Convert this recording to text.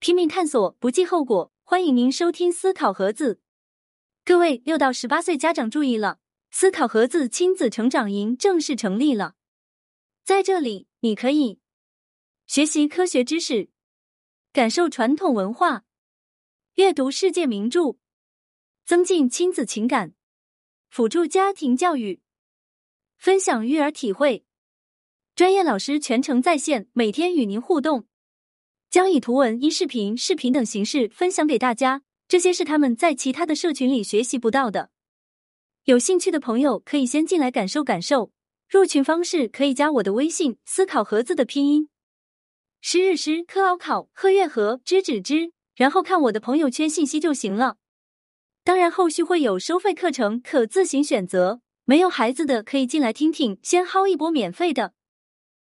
拼命探索，不计后果。欢迎您收听思考盒子。各位六到十八岁家长注意了，思考盒子亲子成长营正式成立了。在这里，你可以学习科学知识，感受传统文化，阅读世界名著，增进亲子情感，辅助家庭教育，分享育儿体会。专业老师全程在线，每天与您互动，将以图文、音视频、视频等形式分享给大家。这些是他们在其他的社群里学习不到的。有兴趣的朋友可以先进来感受感受。入群方式可以加我的微信“思考盒子”的拼音：诗日诗，科奥考，贺月和，知止知，然后看我的朋友圈信息就行了。当然，后续会有收费课程，可自行选择。没有孩子的可以进来听听，先薅一波免费的。